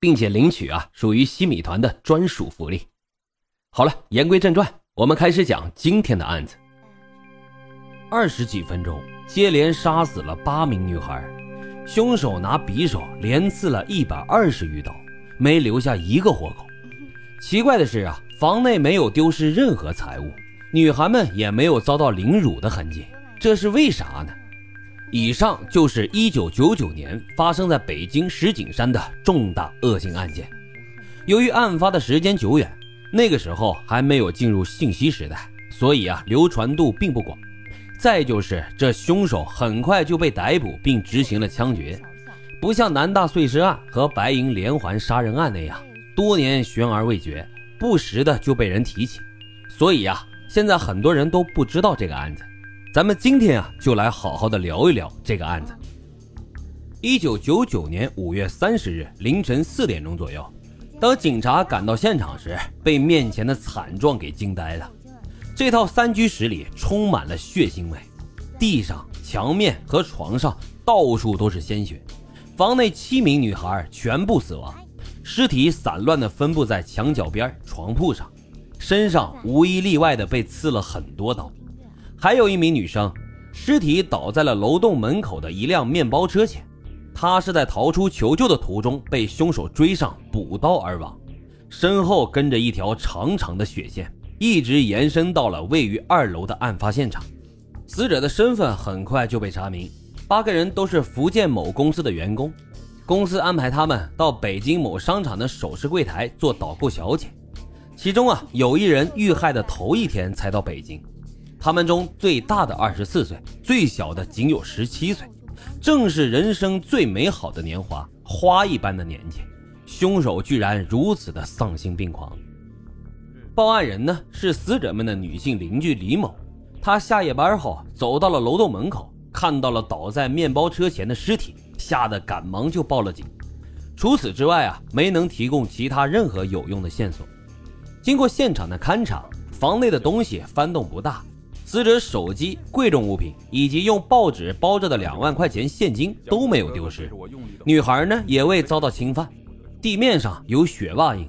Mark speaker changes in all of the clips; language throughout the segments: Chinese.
Speaker 1: 并且领取啊，属于西米团的专属福利。好了，言归正传，我们开始讲今天的案子。二十几分钟，接连杀死了八名女孩，凶手拿匕首连刺了一百二十余刀，没留下一个活口。奇怪的是啊，房内没有丢失任何财物，女孩们也没有遭到凌辱的痕迹，这是为啥呢？以上就是一九九九年发生在北京石景山的重大恶性案件。由于案发的时间久远，那个时候还没有进入信息时代，所以啊流传度并不广。再就是这凶手很快就被逮捕并执行了枪决，不像南大碎尸案和白银连环杀人案那样多年悬而未决，不时的就被人提起。所以啊，现在很多人都不知道这个案子。咱们今天啊，就来好好的聊一聊这个案子。一九九九年五月三十日凌晨四点钟左右，当警察赶到现场时，被面前的惨状给惊呆了。这套三居室里充满了血腥味，地上、墙面和床上到处都是鲜血。房内七名女孩全部死亡，尸体散乱的分布在墙角边、床铺上，身上无一例外的被刺了很多刀。还有一名女生，尸体倒在了楼栋门口的一辆面包车前。她是在逃出求救的途中被凶手追上，补刀而亡。身后跟着一条长长的血线，一直延伸到了位于二楼的案发现场。死者的身份很快就被查明，八个人都是福建某公司的员工。公司安排他们到北京某商场的首饰柜台做导购小姐。其中啊，有一人遇害的头一天才到北京。他们中最大的二十四岁，最小的仅有十七岁，正是人生最美好的年华，花一般的年纪。凶手居然如此的丧心病狂。报案人呢是死者们的女性邻居李某，她下夜班后走到了楼栋门口，看到了倒在面包车前的尸体，吓得赶忙就报了警。除此之外啊，没能提供其他任何有用的线索。经过现场的勘查，房内的东西翻动不大。死者手机、贵重物品以及用报纸包着的两万块钱现金都没有丢失，女孩呢也未遭到侵犯。地面上有血袜印，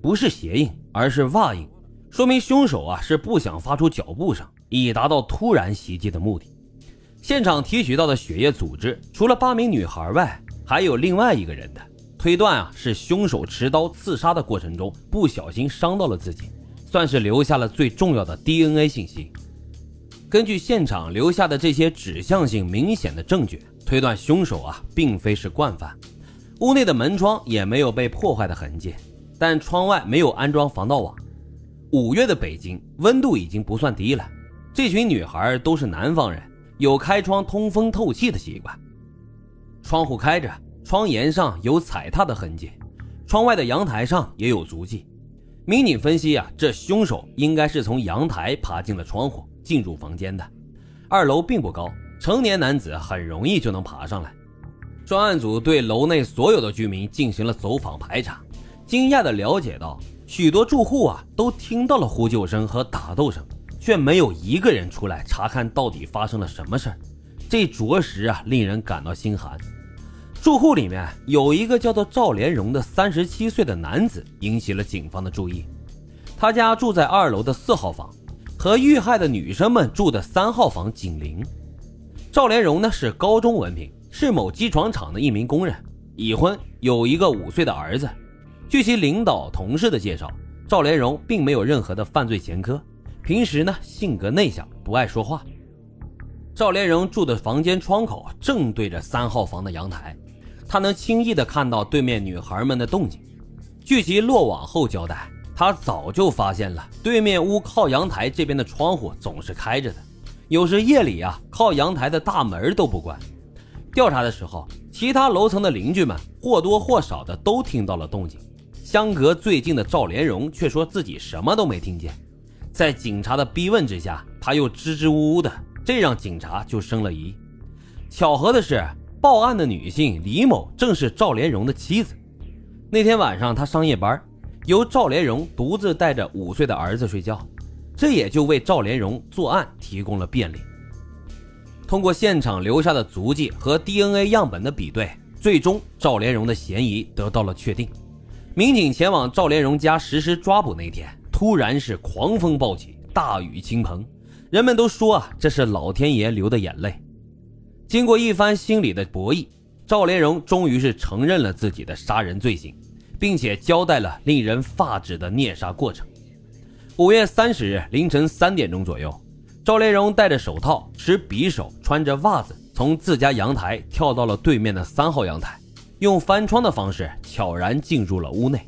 Speaker 1: 不是鞋印，而是袜印，说明凶手啊是不想发出脚步声，以达到突然袭击的目的。现场提取到的血液组织，除了八名女孩外，还有另外一个人的，推断啊是凶手持刀刺杀的过程中不小心伤到了自己，算是留下了最重要的 DNA 信息。根据现场留下的这些指向性明显的证据，推断凶手啊并非是惯犯。屋内的门窗也没有被破坏的痕迹，但窗外没有安装防盗网。五月的北京温度已经不算低了，这群女孩都是南方人，有开窗通风透气的习惯。窗户开着，窗沿上有踩踏的痕迹，窗外的阳台上也有足迹。民警分析啊，这凶手应该是从阳台爬进了窗户。进入房间的二楼并不高，成年男子很容易就能爬上来。专案组对楼内所有的居民进行了走访排查，惊讶地了解到，许多住户啊都听到了呼救声和打斗声，却没有一个人出来查看到底发生了什么事儿。这着实啊令人感到心寒。住户里面有一个叫做赵连荣的三十七岁的男子引起了警方的注意，他家住在二楼的四号房。和遇害的女生们住的三号房紧邻。赵连荣呢是高中文凭，是某机床厂的一名工人，已婚，有一个五岁的儿子。据其领导同事的介绍，赵连荣并没有任何的犯罪前科，平时呢性格内向，不爱说话。赵连荣住的房间窗口正对着三号房的阳台，他能轻易的看到对面女孩们的动静。据其落网后交代。他早就发现了对面屋靠阳台这边的窗户总是开着的，有时夜里啊，靠阳台的大门都不关。调查的时候，其他楼层的邻居们或多或少的都听到了动静，相隔最近的赵连荣却说自己什么都没听见。在警察的逼问之下，他又支支吾吾的，这让警察就生了疑。巧合的是，报案的女性李某正是赵连荣的妻子。那天晚上，他上夜班，由赵连荣独自带着五岁的儿子睡觉，这也就为赵连荣作案提供了便利。通过现场留下的足迹和 DNA 样本的比对，最终赵连荣的嫌疑得到了确定。民警前往赵连荣家实施抓捕那天，突然是狂风暴起，大雨倾盆，人们都说啊，这是老天爷流的眼泪。经过一番心理的博弈，赵连荣终于是承认了自己的杀人罪行，并且交代了令人发指的虐杀过程。五月三十日凌晨三点钟左右，赵连荣戴着手套，持匕首，穿着袜子，从自家阳台跳到了对面的三号阳台。用翻窗的方式悄然进入了屋内，